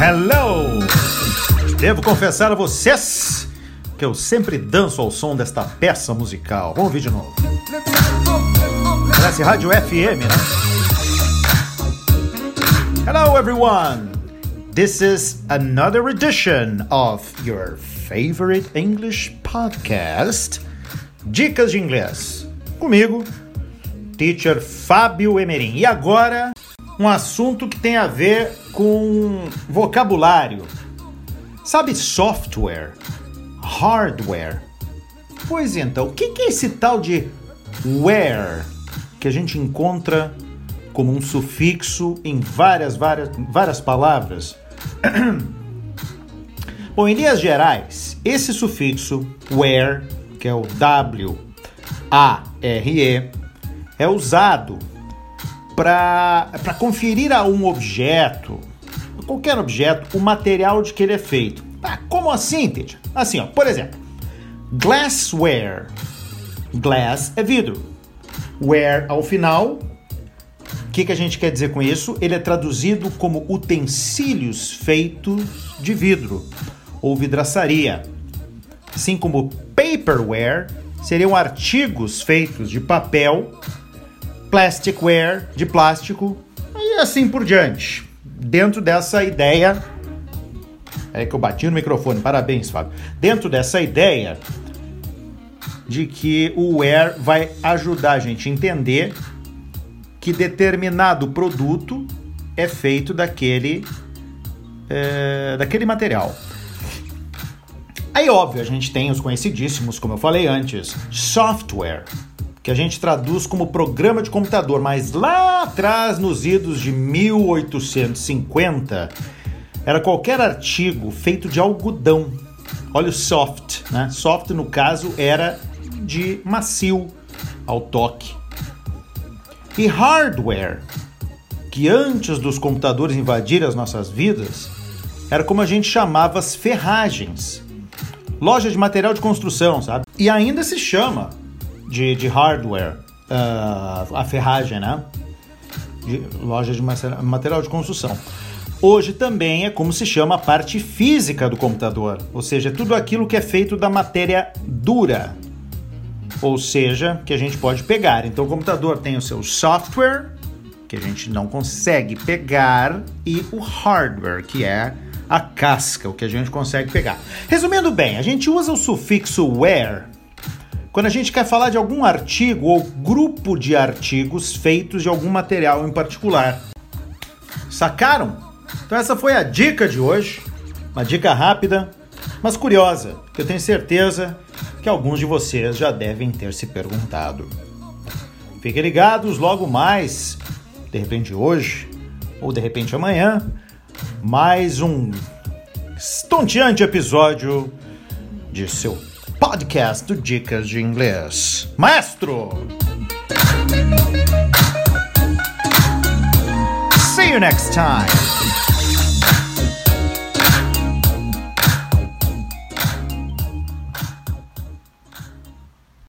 Hello! Devo confessar a vocês que eu sempre danço ao som desta peça musical. Vamos ouvir de novo. Parece rádio FM, né? Hello, everyone! This is another edition of your favorite English podcast, Dicas de Inglês. Comigo, teacher Fábio Emerim. E agora, um assunto que tem a ver com vocabulário. Sabe software, hardware? Pois então, o que é esse tal de where que a gente encontra como um sufixo em várias, várias, várias palavras? Bom, em linhas gerais, esse sufixo where, que é o W A R E, é usado para conferir a um objeto, qualquer objeto, o material de que ele é feito. Ah, como assim, teacher? Assim, ó, por exemplo, glassware. Glass é vidro. Ware ao final. O que, que a gente quer dizer com isso? Ele é traduzido como utensílios feitos de vidro ou vidraçaria. Assim como paperware seriam artigos feitos de papel, plasticware, de plástico, e assim por diante. Dentro dessa ideia. É que eu bati no microfone, parabéns, Fábio. Dentro dessa ideia de que o where vai ajudar a gente a entender que determinado produto é feito daquele, é, daquele material. Aí, óbvio, a gente tem os conhecidíssimos, como eu falei antes, software, que a gente traduz como programa de computador, mas lá atrás, nos idos de 1850, era qualquer artigo feito de algodão. Olha o soft, né? Soft, no caso, era de macio ao toque. E hardware, que antes dos computadores invadirem as nossas vidas, era como a gente chamava as ferragens. Loja de material de construção, sabe? E ainda se chama de, de hardware uh, a ferragem, né? De loja de material de construção. Hoje também é como se chama a parte física do computador, ou seja, tudo aquilo que é feito da matéria dura, ou seja, que a gente pode pegar. Então o computador tem o seu software, que a gente não consegue pegar, e o hardware, que é a casca, o que a gente consegue pegar. Resumindo bem, a gente usa o sufixo where quando a gente quer falar de algum artigo ou grupo de artigos feitos de algum material em particular. Sacaram? Então essa foi a dica de hoje, uma dica rápida, mas curiosa, que eu tenho certeza que alguns de vocês já devem ter se perguntado. Fiquem ligados logo mais, de repente hoje ou de repente amanhã, mais um estonteante episódio de seu podcast do Dicas de Inglês. Maestro! See you next time!